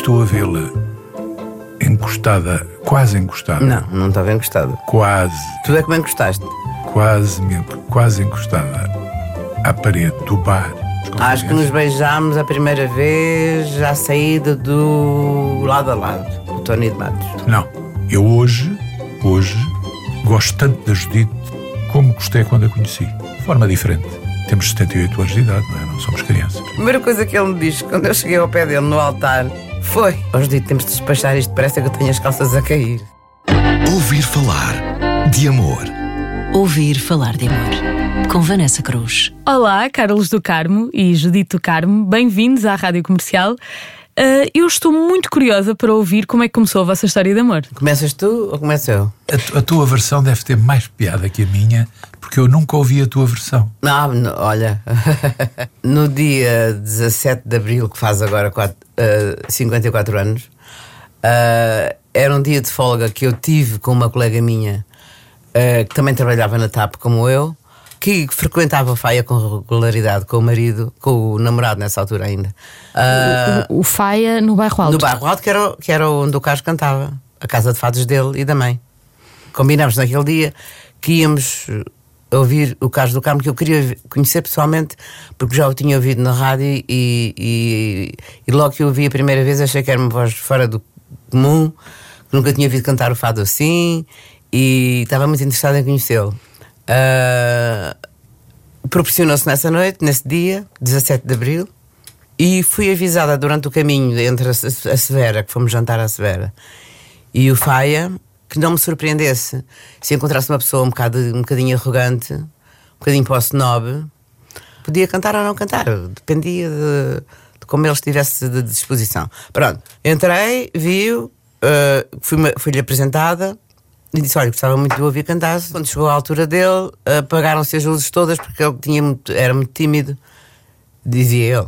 estou a vê-la encostada, quase encostada. Não, não estava encostado. Quase, Tu é que me encostaste. quase, quase encostada à parede do bar. Acho que nos beijámos a primeira vez à saída do lado a lado, do Tony de Matos. Não, eu hoje, hoje, gosto tanto da Judite como gostei quando a conheci. De forma diferente. Temos 78 anos de idade, não é? Não somos crianças. A primeira coisa que ele me disse quando eu cheguei ao pé dele no altar foi: Hoje temos de despachar isto, parece que eu tenho as calças a cair. Ouvir falar de amor. Ouvir falar de amor. Com Vanessa Cruz. Olá, Carlos do Carmo e Judite do Carmo, bem-vindos à Rádio Comercial. Ah, eu estou muito curiosa para ouvir como é que começou a vossa história de amor. Começas tu ou começo eu? A, tu- a tua versão deve ter mais piada que a minha, porque eu nunca ouvi a tua versão. Não, no- olha, no dia 17 de abril, que faz agora quatro- eh, 54 anos, eh, era um dia de folga que eu tive com uma colega minha que também trabalhava na TAP como eu, que frequentava a faia com regularidade com o marido, com o namorado nessa altura ainda. Ah, O, o Faia no bairro Alto. no bairro Alto, que era, que era onde o Carlos cantava, a casa de fados dele e da mãe. Combinámos naquele dia que íamos ouvir o Carlos do Carmo, que eu queria conhecer pessoalmente, porque já o tinha ouvido na rádio e, e, e logo que eu o vi a primeira vez achei que era uma voz fora do comum, que nunca tinha ouvido cantar o fado assim e estava muito interessado em conhecê-lo. Ah, Proporcionou-se nessa noite, nesse dia, 17 de abril, e fui avisada durante o caminho entre a, a Severa, que fomos jantar à Severa, e o Faia, que não me surpreendesse se encontrasse uma pessoa um, bocado, um bocadinho arrogante, um bocadinho snob, podia cantar ou não cantar, dependia de, de como ele estivesse de disposição. Pronto, entrei, vi-o, eh, fui-me- fui-lhe apresentada e disse: Olha, gostava muito de ouvir cantar. Quando chegou à altura dele, apagaram-se as luzes todas porque ele tinha muito- era muito tímido, dizia ele,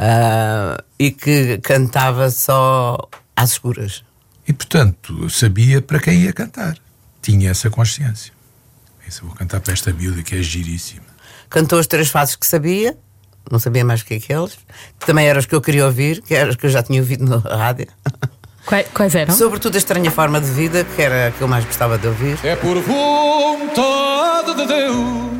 Ah, e que cantava só às escuras. E, portanto, sabia para quem ia cantar. Tinha essa consciência. Isso, vou cantar para esta miúda que é giríssima. Cantou os três fases que sabia, não sabia mais que aqueles. Também eram os que eu queria ouvir, que eram os que eu já tinha ouvido na rádio. Quais, eram? Sobretudo a estranha forma de vida, que era a que eu mais gostava de ouvir. É por vontade de Deus.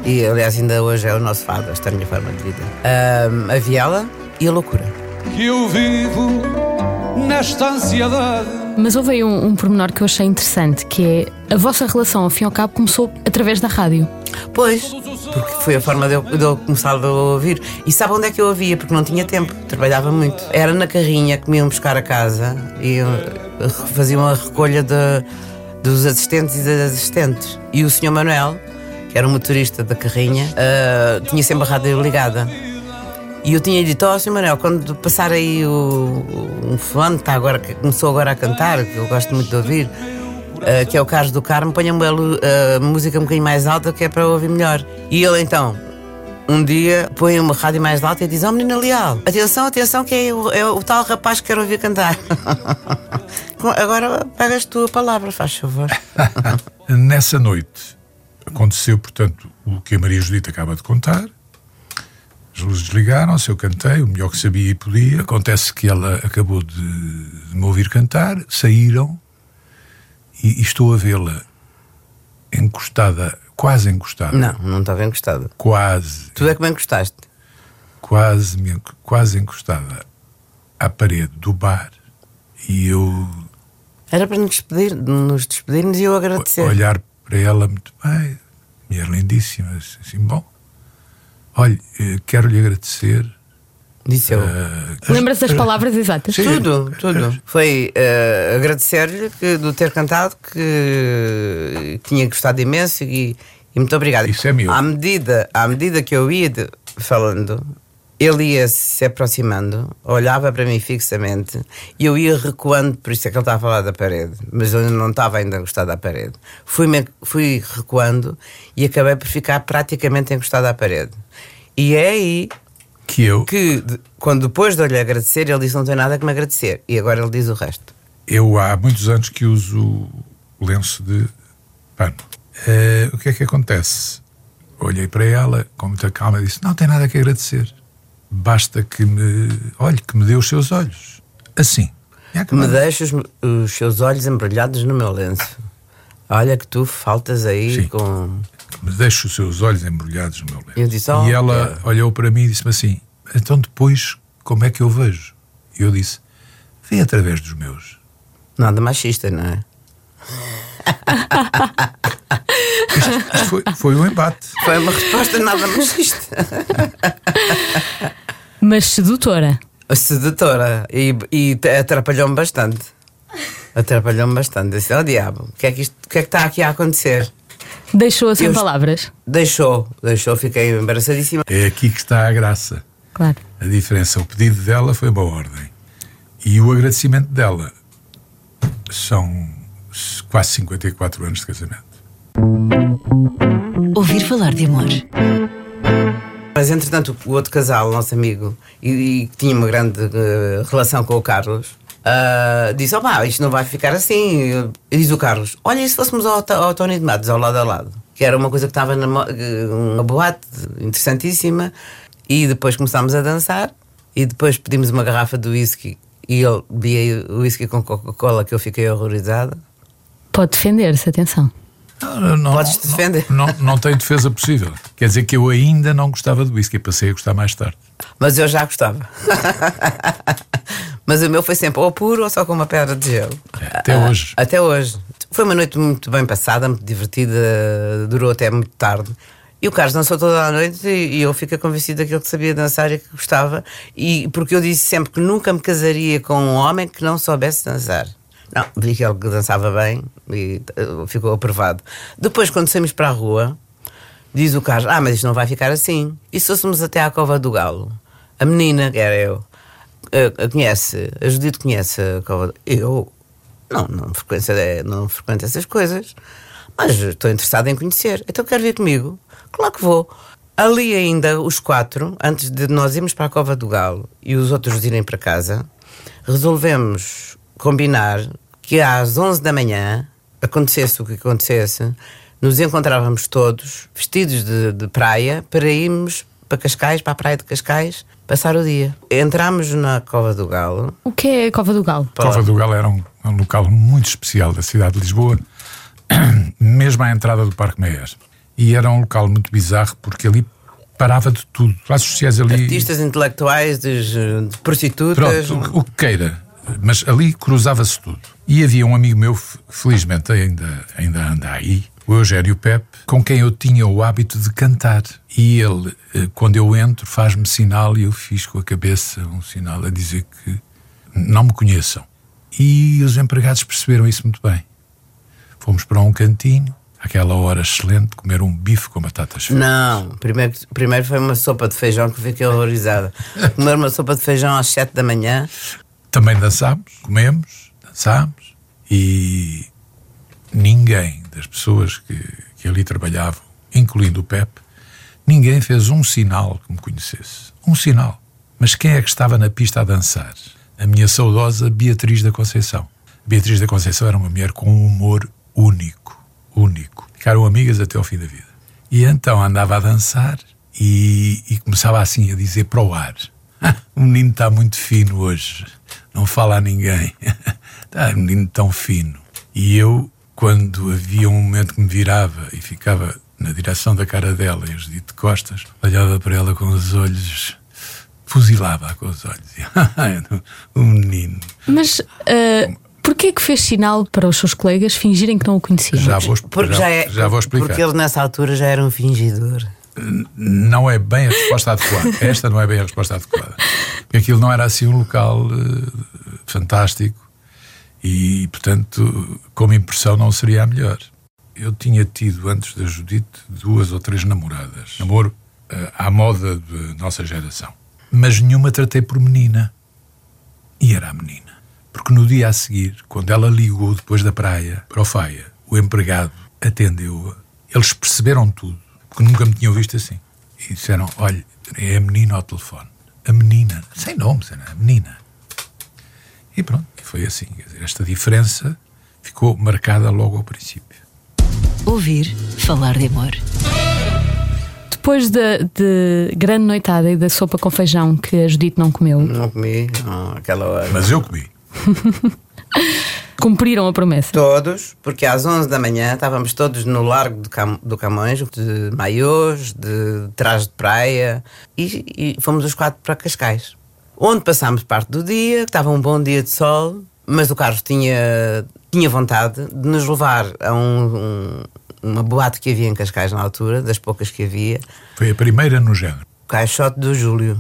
E aliás, ainda hoje é o nosso fado, a estranha forma de vida. Ahm, a viela e a loucura. Que eu vivo nesta ansiedade. Mas houve aí um, um pormenor que eu achei interessante, que é a vossa relação, ao fim e ao cabo, começou através da rádio. Pois, porque foi a forma de eu, de eu começar a ouvir. E sabe onde é que eu ouvia? Porque não tinha tempo, trabalhava muito. Era na carrinha que me iam buscar a casa e faziam a recolha de- dos assistentes e das assistentes. E o Sr. Manuel, que era o motorista da carrinha, eh, tinha sempre a rádio ligada. E eu tinha dito, ó, Sr. Manuel, quando passar aí o, um fulano que, está agora, que começou agora a cantar, que eu gosto muito de ouvir, eh, que é o Carlos do Carmo, ponha uma lu- eh, música um bocadinho mais alta que é para ouvir melhor. E ele então, um dia, põe uma rádio mais alta e diz: Ó menina Leal, atenção, atenção, que é o, é o tal rapaz que quero ouvir cantar. agora pegas tu a palavra, faz favor. Nessa noite aconteceu, portanto, o que a Maria Judita acaba de contar. As luzes desligaram-se, eu cantei o melhor que sabia e podia. Acontece que ela acabou de, de me ouvir cantar, saíram e, e estou a vê-la encostada, quase encostada. Não, não estava encostado. Quase, Tu é que me encostaste. quase, me quase encostada à parede do bar. E eu Era para nos, despedir, nos despedirmos e eu agradecer. olhar para ela muito bem, mulher lindíssima, assim, bom. Olha, eh, quero-lhe agradecer. Disse eu. eh, Lembras das palavras exatas? Sim. Tudo, tudo. Foi eh, agradecer-lhe de ter cantado, que tinha gostado imenso e, e muito obrigado. Isso é meu. À medida, à medida que eu ia de- falando, ele ia se aproximando, olhava para mim fixamente e eu ia recuando, por isso é que ele estava a falar da parede, mas eu não estava ainda gostar da parede. Fui, fui recuando e acabei por ficar praticamente encostado à parede. E é aí que eu, que, de- quando depois de eu lhe agradecer, ele disse: Não tem nada que me agradecer. E agora ele diz o resto. eu há muitos anos que uso lenço de pano. Eh, o que é que acontece? Olhei para ela com muita calma e disse: Não tem nada que agradecer. Basta que me. Olhe, que me dê os seus olhos. Assim. Tinha Que me deixa os, os seus olhos embrulhados no meu lenço. Olha que tu faltas aí Sim. com. Me deixa os seus olhos embrulhados no meu lenço. Eu disse, "Oh, e ela olhou para mim e disse-me assim: Então depois, como é que eu vejo? E eu disse: Vê através dos meus. Nada machista, não é? Isto foi, foi um embate. Foi uma resposta nada machista. Mas sedutora. A sedutora. E, e atrapalhou-me bastante. Atrapalhou-me bastante. Disse: Oh diabo, o que, é que isto- que é que está aqui a acontecer? Deixou-a sem Eu- palavras. Deixou, deixou, fiquei embaraçadíssima. É aqui que está a graça. Claro. A diferença, o pedido dela foi uma ordem. E o agradecimento dela são quase 54 anos de casamento. Ouvir falar de amor. Mas entretanto, o outro casal, nosso amigo, e, e que tinha uma grande eh, relação com o Carlos, ah, disse: Oh, pá, isto não vai ficar assim. E diz o Carlos: Olha, e se fôssemos ao, ao Tony de Matos, ao lado a lado? Que era uma coisa que estava numa uma boate interessantíssima. E depois começámos a dançar. E depois pedimos uma garrafa de whisky. E ele bebia o whisky com Coca-Cola, que eu fiquei horrorizada. Pode defender-se, atenção. Não, não, Podes-te não- defender. Não, não, tem defesa possível. Quer dizer que eu ainda não gostava de whisky, passei a gostar mais tarde. Mas eu já gostava. Mas o meu foi sempre ou puro ou só com uma pedra de gelo. Até hoje. Até hoje. Foi uma noite muito bem passada, muito divertida, durou até muito tarde. E o Carlos dançou toda a noite e, e eu fiquei convencida que ele sabia dançar e que gostava. E porque eu disse sempre que nunca me casaria com um homem que não soubesse dançar. Não, vi que ele dançava bem e eh, ficou aprovado. Depois, quando saímos para a rua, diz o Carlos: Ah, mas isto não vai ficar assim. E se fôssemos até à Cova do Galo? A menina, que era eu, eh, a conhece, a Judite conhece a Cova Eu não, não frequento, não frequento essas coisas, mas estou interessado em conhecer. Então quero vir comigo? Claro que vou. Ali ainda, os quatro, antes de nós irmos para a Cova do Galo e os outros irem para casa, resolvemos combinar que às 11 da manhã, acontecesse o que acontecesse, nos encontrávamos todos vestidos de, de praia para irmos para Cascais, para a praia de Cascais, passar o dia. Entramos na Cova do Galo. O que é a Cova do Galo? A Cova do Galo era um, um local muito especial da cidade de Lisboa, mesmo à entrada do Parque Meias. E era um local muito bizarro porque ali parava de tudo. Classes sociais ali. Artistas intelectuais, de, de prostitutas. Pronto, o, o que queira. Mas ali cruzava-se tudo. E havia um amigo meu, felizmente ainda, ainda anda aí, o Eugénio Pepe, com quem eu tinha o hábito de cantar. E ele, eh, quando eu entro, faz-me sinal e eu fiz com a cabeça um sinal a dizer que não me conheçam. E os empregados perceberam isso muito bem. Fomos para um cantinho, àquela hora excelente, comer um bife com batatas fritas. Não, primeiro, primeiro foi uma sopa de feijão que fiquei horrorizada. Comer uma sopa de feijão às 7 da manhã. Também dançámos, comemos, dançámos e ninguém das pessoas que, que ali trabalhavam, incluindo o Pepe, ninguém fez um sinal que me conhecesse. Um sinal. Mas quem é que estava na pista a dançar? A minha saudosa Beatriz da Conceição. Beatriz da Conceição era uma mulher com um humor único. Único. Ficaram amigas até ao fim da vida. E então andava a dançar e, e começava assim a dizer para o ar: "Ah, O menino está muito fino hoje, não fala a ninguém. Está um menino tão fino. E eu, quando havia um momento que me virava e ficava na direção da cara dela e os de costas, olhava para ela com os olhos, fuzilava com os olhos. o menino. Mas uh, porquê que fez sinal para os seus colegas fingirem que não o conheciam? Já vou, Porque já, já, é, já vou explicar. Porque ele nessa altura já era um fingidor. não é bem a resposta adequada. Esta não é bem a resposta adequada. Porque aquilo não era assim um local eh, fantástico e, portanto, como impressão não seria a melhor. Eu tinha tido, antes da Judite, duas ou três namoradas. Namoro eh, à moda da nossa geração. Mas nenhuma tratei por menina. E era a menina. Porque no dia a seguir, quando ela ligou depois da praia para o Faia, o empregado atendeu-a. Eles perceberam tudo, porque nunca me tinham visto assim. E disseram: Olha, é a menina ao telefone. A menina, sem nome, a menina. E pronto, foi assim. Quer dizer, esta diferença ficou marcada logo ao princípio. Ouvir falar de amor. Depois da de grande noitada e da sopa com feijão que a Judite não comeu, Não comi, não, aquela hora. Mas eu comi. Cumpriram a promessa. Todos, porque às 11 da manhã estávamos todos no Largo do, Cam do Camões, de maiôs, de trás de praia, e, e fomos os quatro para Cascais. Onde passámos parte do dia, estava um bom dia de sol, mas o Carlos tinha, tinha vontade de nos levar a um, um, uma boate que havia em Cascais na altura, das poucas que havia, Foi a primeira no género. o caixote do Júlio.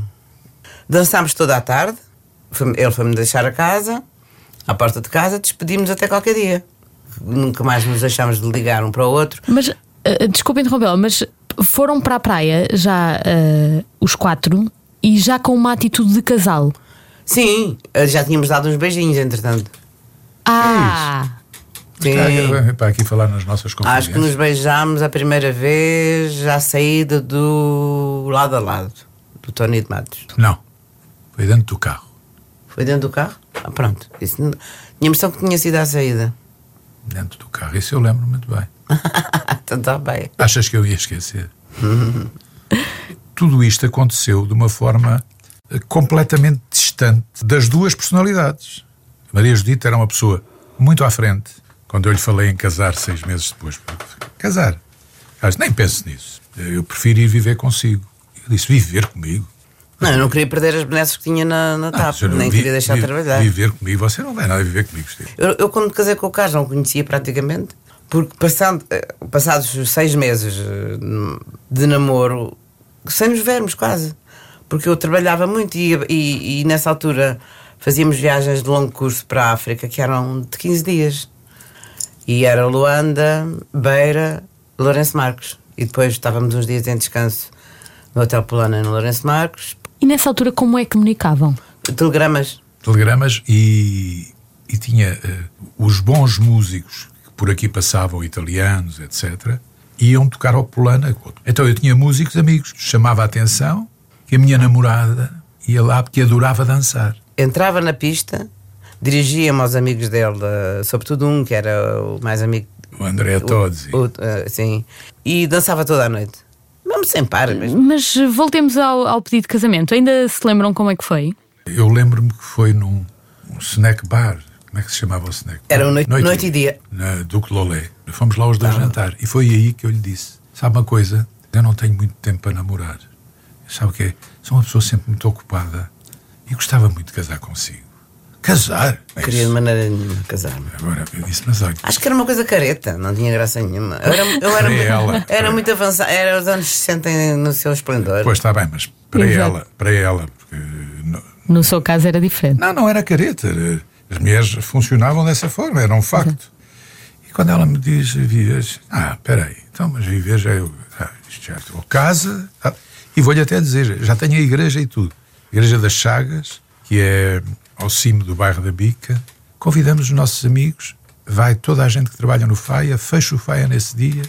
Dançámos toda a tarde, foi- ele foi-me deixar a casa, à porta de casa, despedimos até qualquer dia. Nunca mais nos deixámos de ligar um para o outro. Mas, uh, desculpa interrompê-la, mas foram para a praia já uh, os quatro e já com uma atitude de casal. Sim, já tínhamos dado uns beijinhos, entretanto. Ah! Sim. Está para aqui falar nas nossas Acho que nos beijámos a primeira vez à saída do lado a lado, do Tony de Matos. Não. Foi dentro do carro. Foi dentro do carro? Ah, pronto. Isso, tinha a impressão que tinha sido à saída. Dentro do carro. Isso eu lembro muito bem. então está bem. Achas que eu ia esquecer? Tudo isto aconteceu de uma forma eh, completamente distante das duas personalidades. Maria Judita era uma pessoa muito à frente. Quando eu lhe falei em casar seis meses depois, casar. Ela disse, nem penso nisso. Eu prefiro ir viver consigo. Eu disse, viver comigo? Não, eu não queria perder as benesses que tinha na, na Ah, TAP, não nem vi- queria deixar de vi- trabalhar. Viver comigo, você não vai nada viver comigo, Steve. Eu, eu, quando me casei com o Carlos, não o conhecia praticamente, porque passando, eh, passados os seis meses eh, de namoro, sem nos vermos quase, porque eu trabalhava muito e, e, e nessa altura fazíamos viagens de longo curso para a África que eram de 15 dias. E era Luanda, Beira, Lourenço Marcos. E depois estávamos uns dias em descanso no Hotel Polana no Lourenço Marcos. E nessa altura, como é que comunicavam? Telegramas. telegramas e, e tinha eh, os bons músicos que por aqui passavam, italianos, etc., iam tocar ao Polana. Então eu tinha músicos amigos, chamava a atenção que a minha namorada ia lá porque adorava dançar. entrava na pista, dirigia-me aos amigos dele, eh, sobretudo um que era o mais amigo. O André Todzi. o- eh, sim. E dançava toda a noite. Mesmo sem par. Mas... Mas voltemos ao, ao pedido de casamento. Ainda se lembram como é que foi? Eu lembro-me que foi num um snack bar. Como é que se chamava o snack? Era um noite- noite e dia. Na Duque Lolé. Fomos lá os dois jantar. E foi aí que eu lhe disse: Sabe uma coisa? Eu não tenho muito tempo para namorar. Sabe o que é? Sou uma pessoa sempre muito ocupada e gostava muito de casar consigo. Casar? É Queria de maneira nenhuma casar-me. Agora eu disse: Mas olha, Acho que era uma coisa careta, não tinha graça nenhuma. Eu era, eu era, Para ela. era muito avançado, era os anos 60 no seu esplendor. pois está bem, mas para Exato. ela, para ela, porque. não- No seu caso era diferente. Não, não era careta. As mulheres funcionavam dessa forma, era um facto. E quando ela me diz vives, ah, espera aí, então, mas viver já eu. Ah, isto já estou casa. ah, e vou-lhe até dizer, já tenho a igreja e tudo. Igreja das Chagas, que é ao cimo do bairro da Bica. Convidamos os nossos amigos, vai toda a gente que trabalha no FAIA, fecha o FAIA nesse dia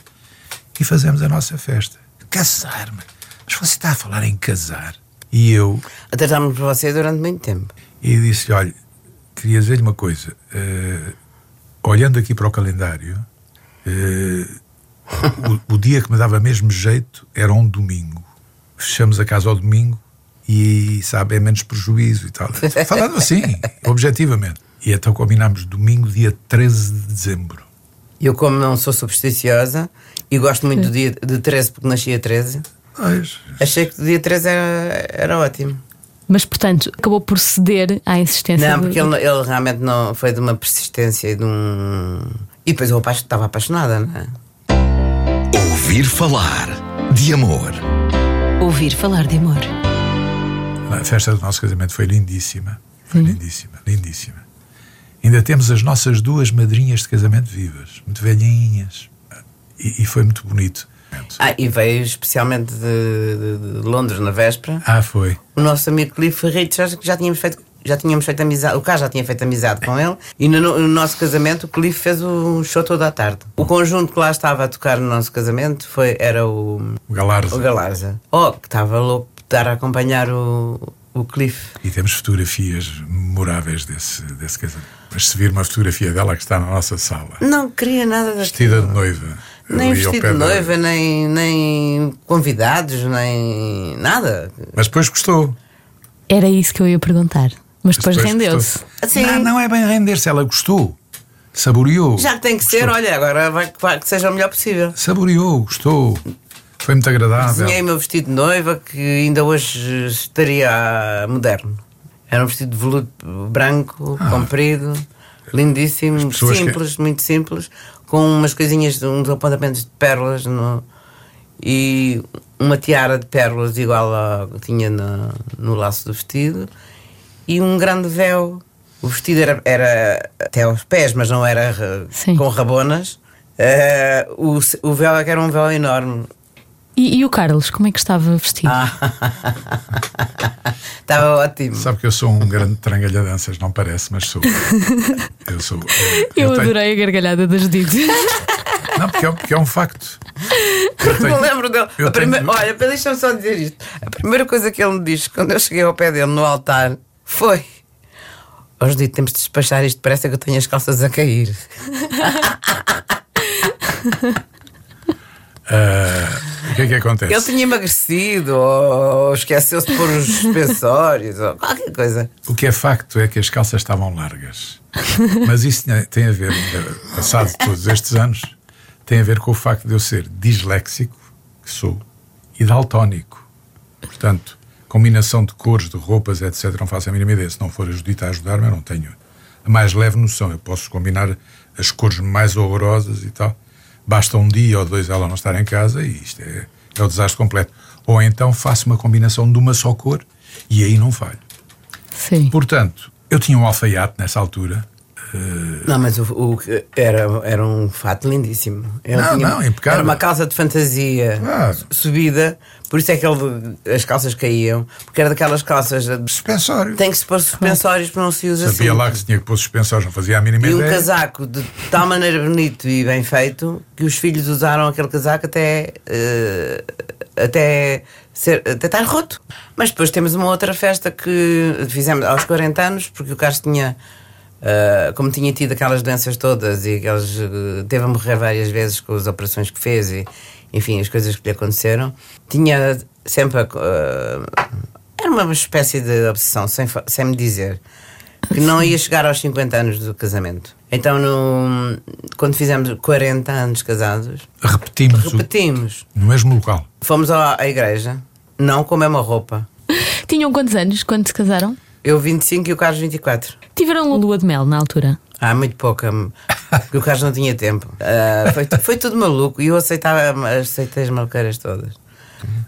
e fazemos a nossa festa. Casar-me. Mas você está a falar em casar. E eu, Atrasámos por você durante muito tempo. e disse: Olha, queria dizer-lhe uma coisa. eh, olhando aqui para o calendário, eh, o, o dia que me dava mesmo jeito era um domingo. Fechamos a casa ao domingo e, sabe, é menos prejuízo e tal. Falando assim, objetivamente. E então combinámos domingo, dia 13 de dezembro. Eu, como não sou supersticiosa e gosto muito do dia de 13 porque nasci a 13, Pois, achei que o dia 13 era, era ótimo. Mas, portanto, acabou por ceder à insistência. Não, do- porque ele, ele realmente não foi de uma persistência e de um. E depois eu estava apaixonada, não é? Ouvir falar de amor. Ouvir falar de amor. A festa do nosso casamento foi lindíssima. Foi lindíssima, lindíssima. Ainda temos as nossas duas madrinhas de casamento vivas, muito velhinhas. E, e foi muito bonito. Ah, e veio especialmente de, de- de Londres na véspera. Ah, foi. O nosso amigo Cliff Richards, que já tínhamos feito. Já tínhamos feito amizade, o Carlos já tinha feito amizade com ele e no, no nosso casamento o Cliff fez o show toda a tarde. O conjunto que lá estava a tocar no nosso casamento foi, era o, O Galarza. o Galarza. Oh, que estava louco de estar a acompanhar o, o Cliff. E temos fotografias memoráveis desse, desse casamento. Mas se vir uma fotografia dela que está na nossa sala, Não queria nada vestida daquilo. de noiva. Nem vestido de da- noiva, nem, nem convidados, nem nada. Mas depois gostou. Era isso que eu ia perguntar. Mas depois rendeu-se. gostou. Sim. Não, não é bem render-se, ela gostou. Saboreou. Já que tem que ser, olha, agora vai, vai que seja o melhor possível. Saboreou, gostou. Foi muito agradável. Desenhei o meu vestido de noiva que ainda hoje estaria moderno. Era um vestido de veludo branco, comprido, lindíssimo, Ah. pessoas que- simples, muito simples, com umas coisinhas, uns apontamentos de pérolas no- e uma tiara de pérolas igual a que tinha na- no laço do vestido e um grande véu. O vestido era, era até aos pés, mas não era Sim. com rabonas. Eh, o, o véu é que era um véu enorme. E, e o Carlos, como é que estava vestido? Ah. Estava ótimo. Sabe que eu sou um grande trangalhadanças, não parece, mas sou. Eu sou. eu tenho- adorei a gargalhada da Judite. Não, porque é, porque é um facto. Eu Não tenho- lembro dele. eu A primeira- tenho- Olha, deixa-me só dizer isto. A primeira coisa que ele me disse quando eu cheguei ao pé dele no altar foi: Hoje dito, temos de despachar isto, parece que eu tenho as calças a cair. Ah, o que é que acontece? Ele tinha emagrecido, ou esqueceu-se de pôr os suspensórios, ou qualquer coisa. O que é facto é que as calças estavam largas. Mas isso tem a ver, passado todos estes anos, tem a ver com o facto de eu ser disléxico, que sou, e daltónico. Portanto, combinação de cores, de roupas, etc., não faço a mínima ideia. Se não for a Judita a ajudar-me, eu não tenho a mais leve noção. Eu posso combinar as cores mais horrorosas e tal. Basta um dia ou dois ela não estar em casa e isto é, é o desastre completo. Ou então faço uma combinação de uma só cor e aí não falho. Sim. Portanto, eu tinha um alfaiate nessa altura. Não, mas o, o era, era um fato lindíssimo. Ele Não, não, impecável. Era uma calça de fantasia Claro. subida, por isso é que ele, as calças caíam, porque era daquelas calças. de- Suspensório. Tem que se pôr suspensórios para não se usa Sabia assim. lá que se tinha que pôr suspensórios, não fazia a mínima E um ideia. casaco de tal maneira bonito e bem feito que os filhos usaram aquele casaco até. eh, até, ser, até estar roto. Mas depois temos uma outra festa que fizemos aos 40 anos, porque o Carlos tinha. Eh, como tinha tido aquelas doenças todas e aqueles, eh, teve a morrer várias vezes com as operações que fez e enfim, as coisas que lhe aconteceram, tinha sempre. eh, era uma espécie de obsessão, sem, sem me dizer que não ia chegar aos 50 anos do casamento. Então, no- quando fizemos 40 anos casados, Repetimos o- repetimos. no mesmo local. Fomos à, à igreja, não com a mesma roupa. Tinham quantos anos quando se casaram? Eu 25 e o Carlos 24. Tiveram lua de mel na altura. Há muito pouca, porque o Carlos não tinha tempo. Ah, foi, foi tudo maluco e eu aceitava, aceitei as maluqueiras todas.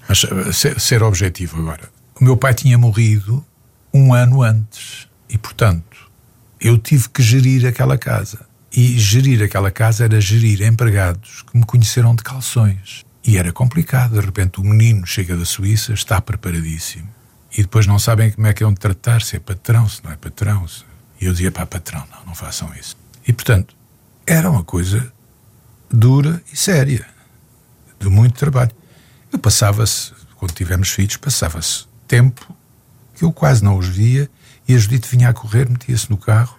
Mas eh, ser, ser objetivo agora. O meu pai tinha morrido um ano antes e, portanto, eu tive que gerir aquela casa. E gerir aquela casa era gerir empregados que me conheceram de calções. E era complicado. De repente, o menino chega da Suíça, está preparadíssimo. E depois não sabem como é que é de tratar, se é patrão, se não é patrão. se- E eu dizia para patrão, não, não façam isso. E, portanto, era uma coisa dura e séria de muito trabalho. Eu passava-se, quando tivemos filhos, passava-se tempo que eu quase não os via e a Judite vinha a correr, metia-se no carro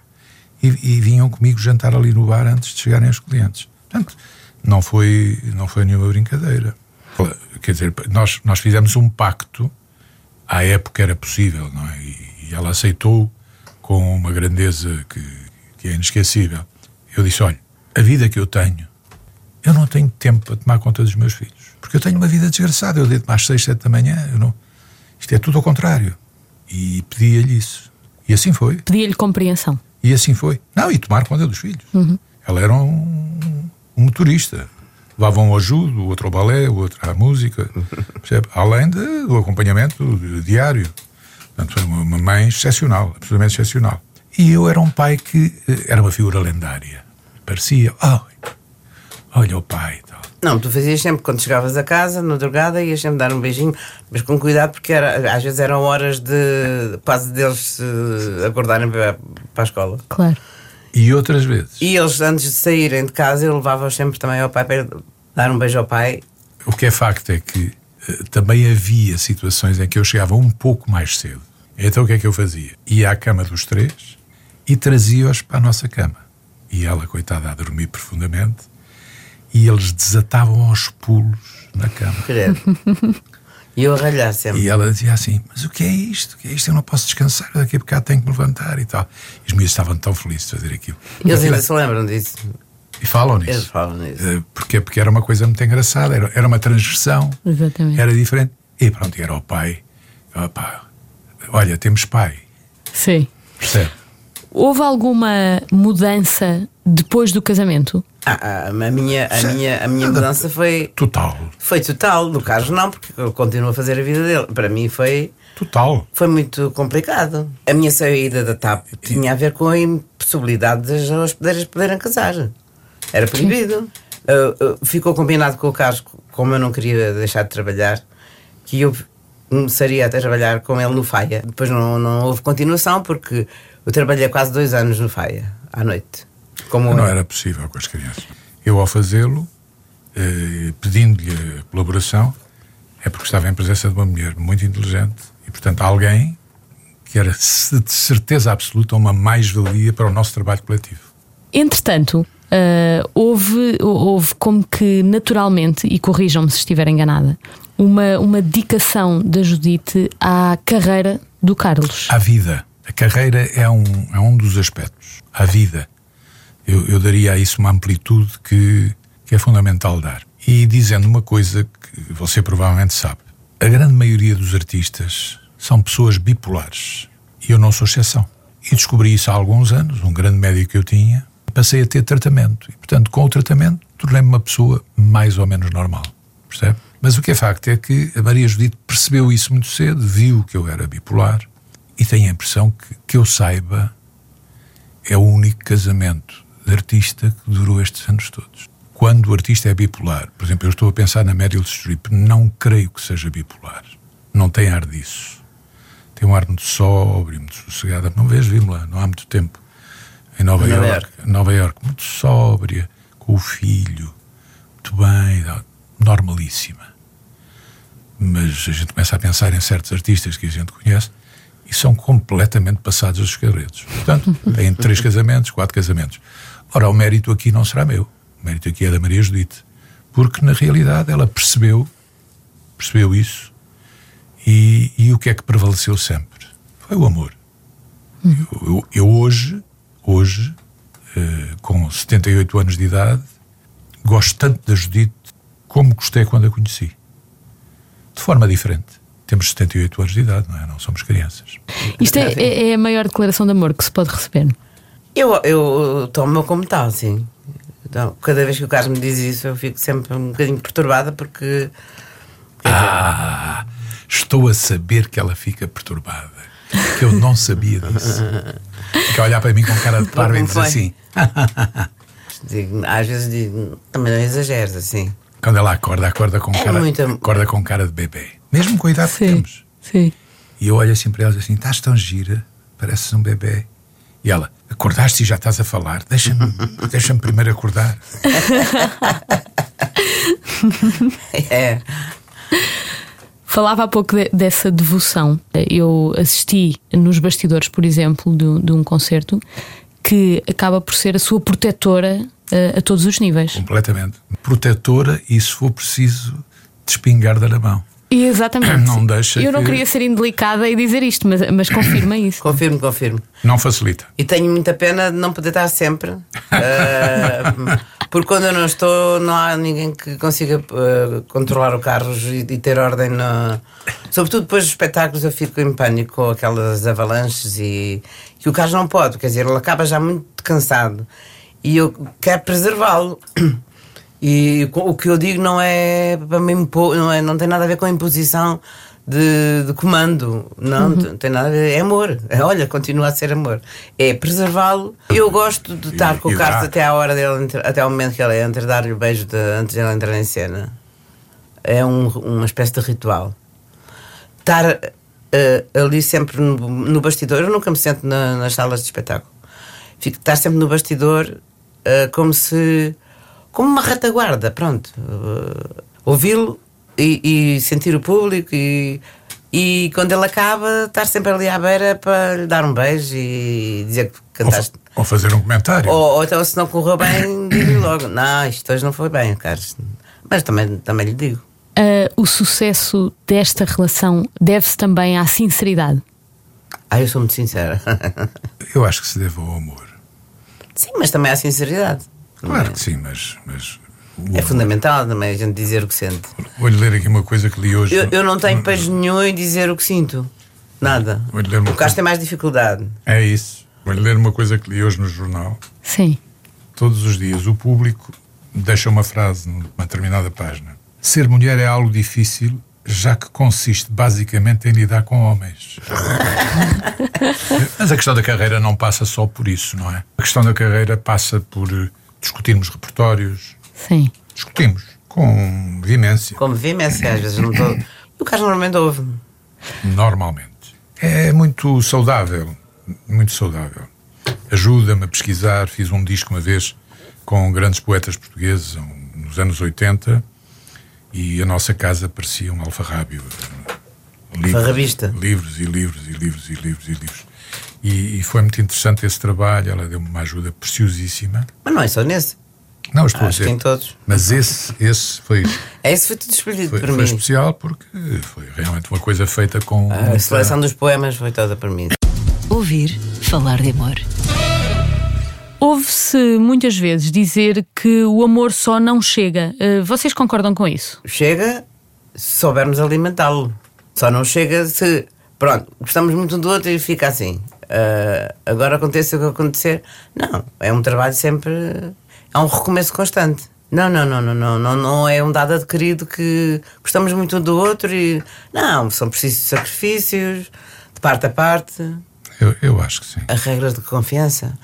e, e vinham comigo jantar ali no bar antes de chegarem os clientes. Portanto, não foi, não foi nenhuma brincadeira. Quer dizer, nós, nós fizemos um pacto, à época era possível, não é? E, e ela aceitou com uma grandeza que, que é inesquecível. Eu disse: olha, a vida que eu tenho eu não tenho tempo para tomar conta dos meus filhos. Porque eu tenho uma vida desgraçada. Eu deito-me às seis, sete da manhã. Eu não... Isto é tudo ao contrário. E pedia-lhe isso. E assim foi. Pedia-lhe compreensão. E assim foi. Não, e tomar conta dos filhos. Ela era um, um motorista. Levava um ao judo, o outro ao balé, o outro à música. percebe? Além de- do acompanhamento diário. Portanto, foi uma, mãe excepcional, absolutamente excepcional. E eu era um pai que eh, era uma figura lendária. Parecia, "Ai, olha o pai e tal. Não, tu fazias sempre quando chegavas a casa, na drogada, ias sempre dar um beijinho, mas com cuidado, porque era, às vezes eram horas de quase deles se acordarem para, para a escola. Claro. E outras vezes, E eles, antes de saírem de casa, eu levava-os sempre também ao pai para dar um beijo ao pai. o que é facto é que eh, também havia situações em que eu chegava um pouco mais cedo. Então o que é que eu fazia? Ia à cama dos três e trazia-os para a nossa cama. E ela, coitada, a dormir profundamente, e eles desatavam aos pulos na cama. Credo. E eu a ralhar sempre. E ela dizia assim: Mas o que é isto? O que é isto? Eu não posso descansar, daqui a bocado tenho que me levantar e tal. E os miúdos estavam tão felizes de fazer aquilo. Eles ainda é- se lembram disso. E falam nisso. Eles falam nisso. Eh, Porque, porque era uma coisa muito engraçada, era, era uma transgressão, Exatamente. era diferente. E pronto, e era o pai. Opa, olha, temos pai, Sim. percebe? Houve alguma mudança depois do casamento? Ah, ah, a minha, a minha, a minha mudança foi, Total, foi total. No Carlos, não, porque ele continua a fazer a vida dele. Para mim, foi. total. Foi muito complicado. A minha saída da TAP tinha a ver com a impossibilidade das hospedeiras poderem casar. Era proibido. Uh, uh, ficou combinado com o Carlos, como eu não queria deixar de trabalhar, que eu começaria a trabalhar com ele no Faia. Depois não, não houve continuação, porque eu trabalhei quase dois anos no Faia, à noite. Como Não era possível com as crianças. Eu, ao fazê-lo, eh, pedindo-lhe a colaboração, é porque estava em presença de uma mulher muito inteligente e, portanto, alguém que era de certeza absoluta uma mais-valia para o nosso trabalho coletivo. Entretanto, ah, houve, houve como que naturalmente, e corrijam-me se estiver enganada, uma, uma dedicação da Judite à carreira do Carlos. À vida. A carreira é um, é um dos aspectos. À vida. Eu, eu daria a isso uma amplitude que, que é fundamental dar. E dizendo uma coisa que você provavelmente sabe: a grande maioria dos artistas são pessoas bipolares. E eu não sou exceção. E descobri isso há alguns anos, um grande médico que eu tinha. Passei a ter tratamento. E, portanto, com o tratamento, tornei-me uma pessoa mais ou menos normal. Percebe? Mas o que é facto é que a Maria Judite percebeu isso muito cedo, viu que eu era bipolar e tenho a impressão que, que eu saiba, é o único casamento de artista que durou estes anos todos. Quando o artista é bipolar, por exemplo, eu estou a pensar na Meryl Streep, não creio que seja bipolar. Não tem ar disso. Tem um ar muito sóbrio, muito sossegado. Não vejo, vimos lá, não há muito tempo. Em Nova, Nova York, Nova York, muito sóbria, com o filho, muito bem, normalíssima mas a gente começa a pensar em certos artistas que a gente conhece e são completamente passados dos cabelos. Portanto, têm três casamentos, quatro casamentos. Ora, o mérito aqui não será meu. O mérito aqui é da Maria Judite. Porque, na realidade, ela percebeu, percebeu isso e, e o que é que prevaleceu sempre? Foi o amor. Eu, eu- eu hoje, hoje, eh, com 78 anos de idade, gosto tanto da Judite como gostei quando a conheci de forma diferente. Temos 78 anos de idade, não é? Não somos crianças. Isto é, é- é a maior declaração de amor que se pode receber. Eu, eu tomo como tal, sim. Então, cada vez que o Carlos me diz isso, eu fico sempre um bocadinho perturbada porque. Ah, estou a saber que ela fica perturbada. Que eu não sabia disso. Fica a olhar para mim com cara de parvo e Como diz foi? assim. digo, às vezes digo, também não exageres assim. Quando ela acorda, acorda com, É cara, muito- acorda com cara de bebê. Mesmo com a idade que temos. sim. E eu olho assim para ela e digo assim: estás tão gira, pareces um bebê. E ela, acordaste e já estás a falar, deixa-me deixa primeiro acordar. É. Falava há pouco de- dessa devoção. Eu assisti nos bastidores, por exemplo, de, de um concerto que acaba por ser a sua protetora eh, a todos os níveis. Completamente. Protetora e, se for preciso, de espingarda na mão. Exatamente. Não deixa Eu não que- queria ser indelicada e dizer isto, mas, mas confirma isso. Confirmo, confirmo. Não facilita. E tenho muita pena de não poder estar sempre. ah, porque quando eu não estou, não há ninguém que consiga ah, controlar o carro e, e ter ordem. No... Sobretudo depois dos espetáculos, eu fico em pânico com aquelas avalanches e que o carro não pode. Quer dizer, ele acaba já muito cansado e eu quero preservá-lo. E o que eu digo não é para me impor, não, é, não tem nada a ver com a imposição de, de comando, não, t- tem nada a ver, é amor. É, olha, continua a ser amor. É preservá-lo. Eu gosto de estar com o Carlos até à hora dele, até ao momento que ele entra, dar-lhe o beijo de, antes dele entrar em cena. É um- uma espécie de ritual. Estar eh, ali sempre no, no bastidor, eu nunca me sento na- nas salas de espetáculo. Fico, estar sempre no bastidor eh, como se. Como uma retaguarda, pronto. Eh, Ouvi-lo e, e sentir o público e, e quando ele acaba, estar sempre ali à beira para lhe dar um beijo e dizer que Ou, cantaste. ou fazer um comentário. Ou, ou então, se não correu bem, digo-lhe logo: Não, isto hoje não foi bem, Carlos. Mas também, também lhe digo. Ah, o sucesso desta relação deve-se também à sinceridade? Ah, eu sou muito sincera. Eu acho que se deve ao amor. sim, mas também à sinceridade. Claro que sim, mas. mas o É fundamental também a gente dizer o que sente. Vou-lhe ler aqui uma coisa que li hoje. Eu, eu não tenho pejo nenhum em dizer o que sinto. Nada. Vou-lhe ler uma O coisa. tem mais dificuldade. É isso. Vou-lhe ler uma coisa que li hoje no jornal. Sim. Todos os dias o público deixa uma frase numa determinada página. Ser mulher é algo difícil, já que consiste basicamente em lidar com homens. Mas a questão da carreira não passa só por isso, não é? A questão da carreira passa por eh, discutirmos repertórios. Sim. Discutimos com vivência, Como vivência, às vezes não estou. O Carlos normalmente ouve. normalmente. É muito saudável, muito saudável. Ajuda-me a pesquisar. Fiz um disco uma vez com grandes poetas portugueses, nos anos 80, e a nossa casa parecia um alfarrábio. Livros, Alfarrabista. livros e livros e livros e livros e livros. E, e foi muito interessante esse trabalho, ela deu-me uma ajuda preciosíssima. Mas não é só nesse. Não, estou Acho a que em dizer. todos. Mas esse, esse foi, Esse foi tudo escolhido foi, por foi mim. especial porque foi realmente uma coisa feita com. A muita- seleção dos poemas foi toda por mim. Ouvir falar de amor. Ouve-se muitas vezes dizer que o amor só não chega. Eh, vocês concordam com isso? Chega se soubermos alimentá-lo. Só não chega se. Pronto, gostamos muito um do outro e fica assim. Ah, agora aconteça o que acontecer. Não, é um trabalho sempre. É um recomeço constante. Não, não, não, não, não, não, não é um dado adquirido que gostamos muito um do outro e. Não, são precisos sacrifícios, de parte a parte. Eu, eu acho que sim. As regras de confiança.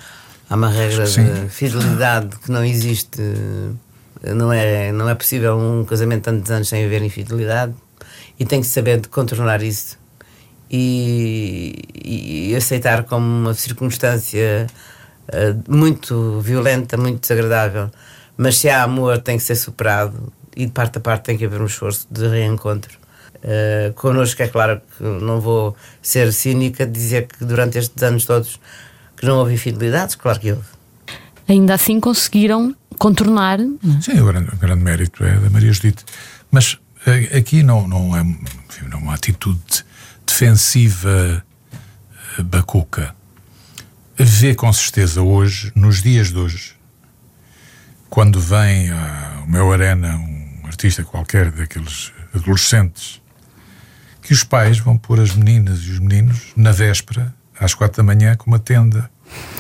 Há uma regra de fidelidade que não existe. Não é, não é possível um casamento de tantos anos sem haver infidelidade. E tem que saber de contornar isso. E, e aceitar como uma circunstância eh, muito violenta, muito desagradável. Mas se há amor, tem que ser superado. E de parte a parte tem que haver um esforço de reencontro. Uh, connosco é claro que não vou ser cínica de dizer que durante estes anos todos que não houve infidelidades, claro que houve. Ainda assim conseguiram contornar. Sim, o grande, o grande mérito é da Maria Judite. Mas eh, aqui não, não, é, enfim, não é uma atitude defensiva eh, bacuca. Vê com certeza hoje, nos dias de hoje, quando vem ao meu arena um artista qualquer daqueles adolescentes, que os pais vão pôr as meninas e os meninos na véspera, às quatro da manhã, com uma tenda.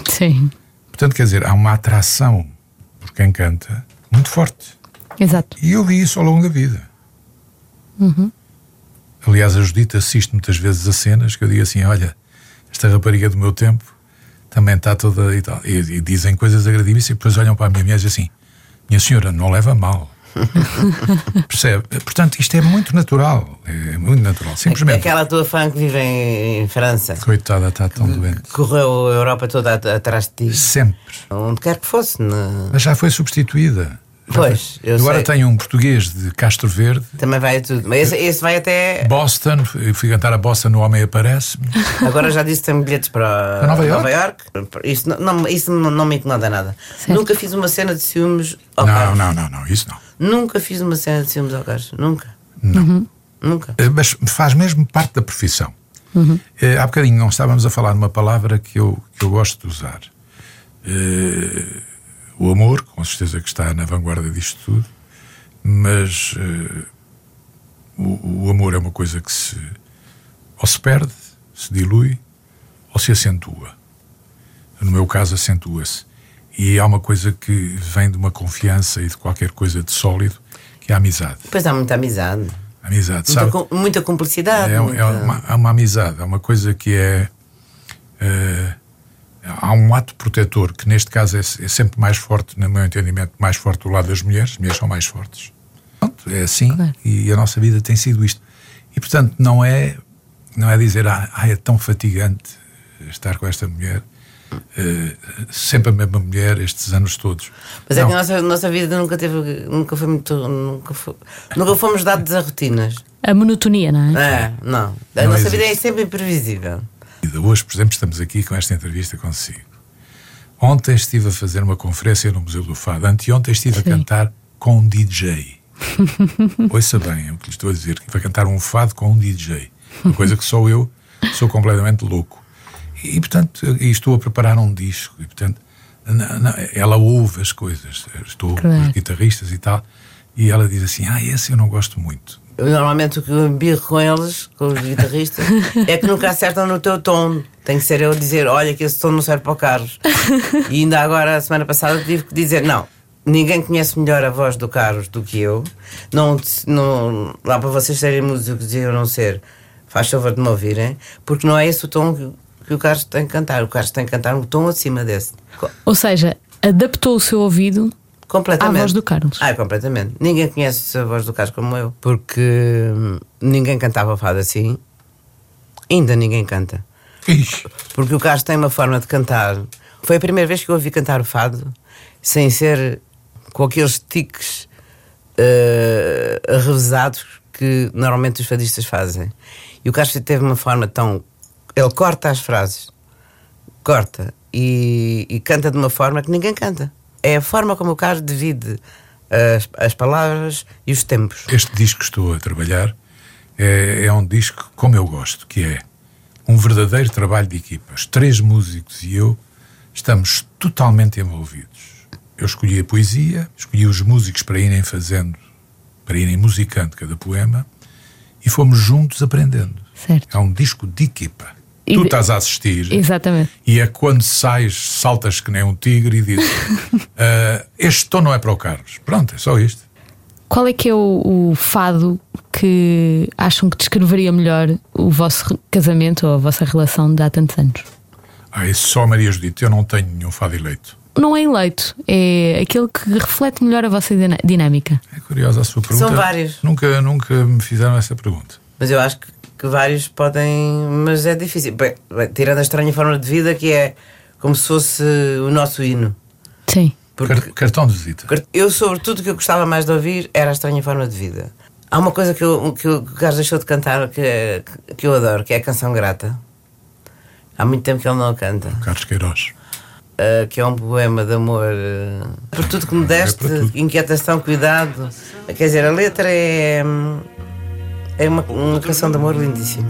Sim, Portanto, quer dizer, há uma atração por quem canta muito forte. exato. E eu vi isso ao longo da vida. Aliás, a Judite assiste muitas vezes a cenas que eu digo assim: olha, esta rapariga do meu tempo também está toda e tal. E, e dizem coisas agradíveis e depois olham para a minha mulher e dizem assim: minha senhora, não leva mal. Percebe? Portanto, isto é muito natural. É muito natural. Simplesmente. Aquela tua fã que vive em, em França, Coitada, está tão doente. correu a Europa toda at- atrás de ti, Sempre. onde quer que fosse. na- Mas já foi substituída. Pois, eu Agora sei. tenho um português de Castro Verde, Também vai a tudo. Mas esse, esse vai até. Boston. Fui fui cantar a Boston, o homem aparece-me. Agora já disse que tem bilhetes para, Para Nova Iorque? Iorque. Isso, não, isso não, não me incomoda nada. Certo. Nunca fiz uma cena de ciúmes ao Não, Carlos. não, não, não, isso não. Nunca fiz uma cena de ciúmes ao Carlos. Nunca. Não. Nunca. Eh, Mas faz mesmo parte da profissão. Eh, há bocadinho não estávamos a falar de uma palavra que eu, que eu gosto de usar. Eh, o amor, com certeza que está na vanguarda disto tudo, mas eh, o, o amor é uma coisa que se ou se perde, se dilui, ou se acentua. No meu caso, acentua-se. E há uma coisa que vem de uma confiança e de qualquer coisa de sólido, que é a amizade. Depois há muita amizade. Amizade, Muita, sabe? muita cumplicidade. É, é muita- uma, há uma amizade, há uma coisa que é. eh, há um ato protetor que, neste caso, é, é sempre mais forte, no meu entendimento, mais forte do lado das mulheres. As mulheres são mais fortes. Pronto, é assim Claro. e a nossa vida tem sido isto. E, portanto, não é, não é dizer, ah, ah, é tão fatigante estar com esta mulher, eh, sempre a mesma mulher, estes anos todos. Mas é Não. que a nossa, nossa vida nunca teve. Nunca foi muito. Nunca, foi- nunca fomos dados a rotinas. A monotonia, não é? É, não. A Não nossa existe. vida é sempre imprevisível. Hoje, por exemplo, estamos aqui com esta entrevista consigo. Ontem estive a fazer uma conferência no Museu do Fado. Anteontem estive Sim. a cantar com um DJ. Ouça bem o que lhe estou a dizer, que vai cantar um fado com um DJ. Uma coisa que só eu sou completamente louco. E, portanto, e estou a preparar um disco. E, portanto, não, não, ela ouve as coisas. Estou com Claro. os guitarristas e tal. E ela diz assim: Ah, esse eu não gosto muito. Normalmente o que eu embirro com eles, com os guitarristas, é que nunca acertam no teu tom. Tem que ser eu dizer: olha, que esse tom não serve para o Carlos. E ainda agora, a semana passada, tive que dizer: não. Ninguém conhece melhor a voz do Carlos do que eu. Não, não, lá para vocês serem músicos e eu não ser, faz favor de me ouvirem, porque não é esse o tom que, que o Carlos tem que cantar. O Carlos tem que cantar um tom acima desse. Ou seja, adaptou o seu ouvido Completamente. à voz do Carlos. Ah, completamente. Ninguém conhece a voz do Carlos como eu, porque hum, ninguém cantava fado assim. Ainda ninguém canta. Ixi, Porque o Carlos tem uma forma de cantar. Foi a primeira vez que eu ouvi cantar o fado sem ser com aqueles tiques revezados que normalmente os fadistas fazem. E o Carlos teve uma forma tão. Ele corta as frases, corta e, e canta de uma forma que ninguém canta. É a forma como o Carlos divide as, as palavras e os tempos. este disco que estou a trabalhar é, é um disco como eu gosto, que é um verdadeiro trabalho de equipa. Os três músicos e eu estamos totalmente envolvidos. Eu escolhi a poesia, escolhi os músicos para irem fazendo, para irem musicando cada poema e fomos juntos aprendendo. Certo. É um disco de equipa. E tu estás a assistir Exatamente. e é quando sais, saltas que nem um tigre e dizes: "Ah, Este tom não é para o Carlos. Pronto, é só isto. Qual é que é o, o fado que acham que descreveria melhor o vosso casamento ou a vossa relação de há tantos anos? Ah, isso só Maria Judite. Eu não tenho nenhum fado eleito. Não é eleito, é aquele que reflete melhor a vossa dinâmica. É curiosa a sua pergunta. São vários. Nunca, nunca me fizeram essa pergunta. Mas eu acho que, que vários podem. Mas é difícil. Bem, bem, tirando a estranha forma de vida, que é como se fosse o nosso hino. Sim. Porque Car- cartão de visita. eu, sobretudo, o que eu gostava mais de ouvir era a estranha forma de vida. Há uma coisa que, eu, que o Carlos deixou de cantar que, é- que eu adoro, que é a canção grata. Há muito tempo que ele não a canta. Carlos Queiroz. Uh, que é um poema de amor uh, por tudo que me deste, É para tudo. inquietação, cuidado. Quer dizer, a letra é, hum, é uma, uma canção de amor lindíssima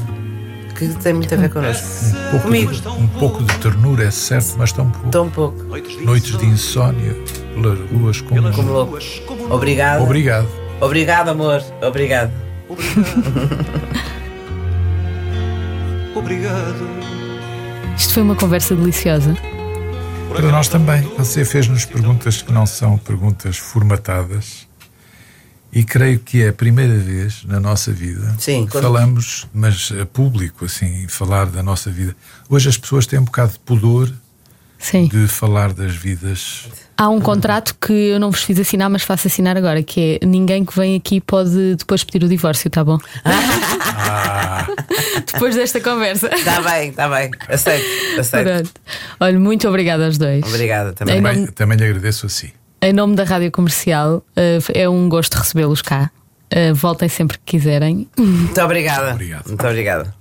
que tem muito a ver connosco. Um pouco, Comigo. de, um pouco de ternura é certo, mas tão pouco. Tão pouco, Noites de insónia pelas ruas como. como louco. Obrigado. Obrigado. Obrigado, amor. Obrigado. Obrigado. Isto foi uma conversa deliciosa. Para nós também. Você fez-nos perguntas que não são perguntas formatadas. E creio que é a primeira vez na nossa vida Sim, que quando- falamos, mas a público, assim, falar da nossa vida. Hoje as pessoas têm um bocado de pudor Sim. de falar das vidas. Há um contrato que eu não vos fiz assinar, mas faço assinar agora, que é ninguém que vem aqui pode depois pedir o divórcio, tá bom? depois desta conversa. Está Tá bem, está bem. Aceito, aceito. Pronto. Olha, muito obrigada aos dois. Obrigada também. Também, também lhe agradeço assim. Em nome da Rádio Comercial, eh, é um gosto recebê-los cá. Eh, voltem sempre que quiserem. Muito obrigada. Obrigado. Muito obrigada.